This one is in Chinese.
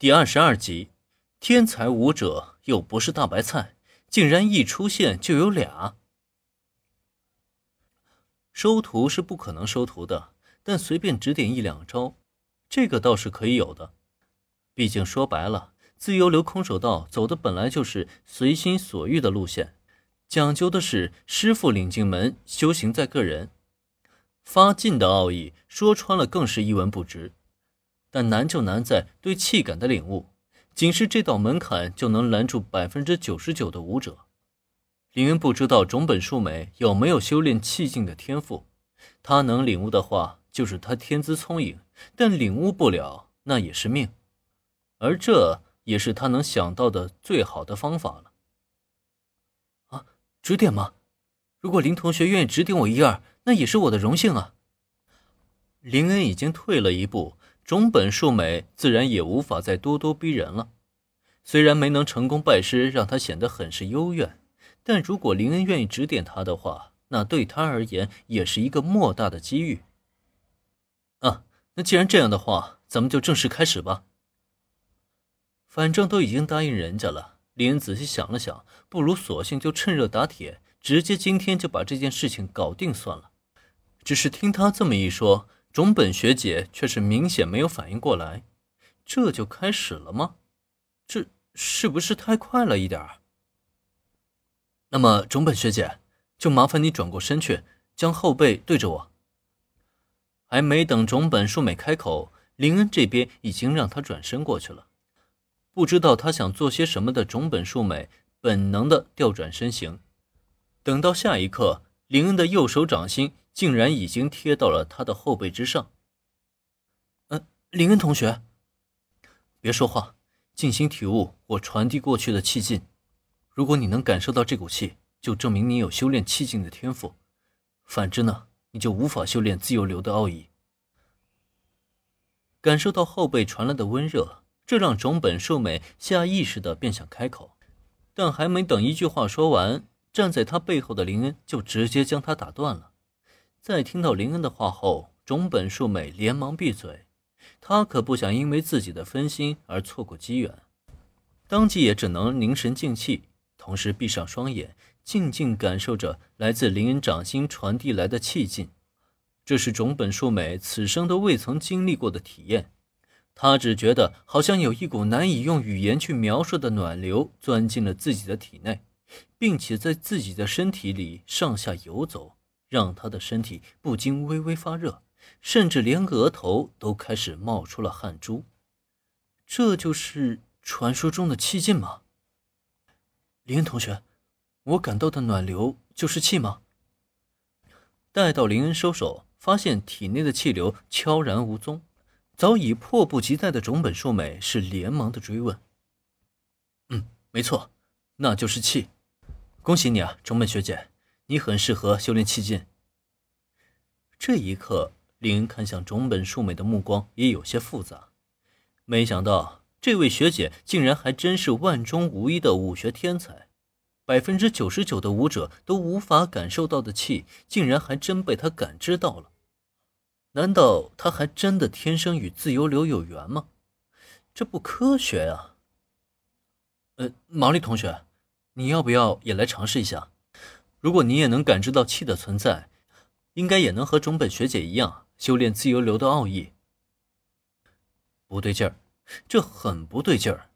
第二十二集，天才武者又不是大白菜，竟然一出现就有俩。收徒是不可能收徒的，但随便指点一两招，这个倒是可以有的。毕竟说白了，自由流空手道走的本来就是随心所欲的路线，讲究的是师傅领进门，修行在个人。发劲的奥义说穿了更是一文不值。但难就难在对气感的领悟，仅是这道门槛就能拦住百分之九十九的武者。林恩不知道种本树美有没有修炼气境的天赋，他能领悟的话，就是他天资聪颖；但领悟不了，那也是命，而这也是他能想到的最好的方法了。啊，指点吗？如果林同学愿意指点我一二，那也是我的荣幸啊。林恩已经退了一步。种本树美自然也无法再咄咄逼人了。虽然没能成功拜师，让他显得很是幽怨，但如果林恩愿意指点他的话，那对他而言也是一个莫大的机遇。啊，那既然这样的话，咱们就正式开始吧。反正都已经答应人家了，林恩仔细想了想，不如索性就趁热打铁，直接今天就把这件事情搞定算了。只是听他这么一说。种本学姐却是明显没有反应过来，这就开始了吗？这是不是太快了一点儿？那么种本学姐，就麻烦你转过身去，将后背对着我。还没等种本树美开口，林恩这边已经让他转身过去了。不知道他想做些什么的种本树美，本能的调转身形。等到下一刻，林恩的右手掌心。竟然已经贴到了他的后背之上。嗯，林恩同学，别说话，静心体悟我传递过去的气劲。如果你能感受到这股气，就证明你有修炼气劲的天赋；反之呢，你就无法修炼自由流的奥义。感受到后背传来的温热，这让种本寿美下意识的便想开口，但还没等一句话说完，站在他背后的林恩就直接将他打断了。在听到林恩的话后，种本树美连忙闭嘴。他可不想因为自己的分心而错过机缘，当即也只能凝神静气，同时闭上双眼，静静感受着来自林恩掌心传递来的气劲。这是种本树美此生都未曾经历过的体验。他只觉得好像有一股难以用语言去描述的暖流钻进了自己的体内，并且在自己的身体里上下游走。让他的身体不禁微微发热，甚至连额头都开始冒出了汗珠。这就是传说中的气劲吗？林同学，我感到的暖流就是气吗？待到林恩收手，发现体内的气流悄然无踪，早已迫不及待的种本树美是连忙的追问：“嗯，没错，那就是气。恭喜你啊，种本学姐。”你很适合修炼气劲。这一刻，林看向种本树美的目光也有些复杂。没想到，这位学姐竟然还真是万中无一的武学天才。百分之九十九的武者都无法感受到的气，竟然还真被她感知到了。难道她还真的天生与自由流有缘吗？这不科学啊！呃，毛利同学，你要不要也来尝试一下？如果你也能感知到气的存在，应该也能和种本学姐一样修炼自由流的奥义。不对劲儿，这很不对劲儿。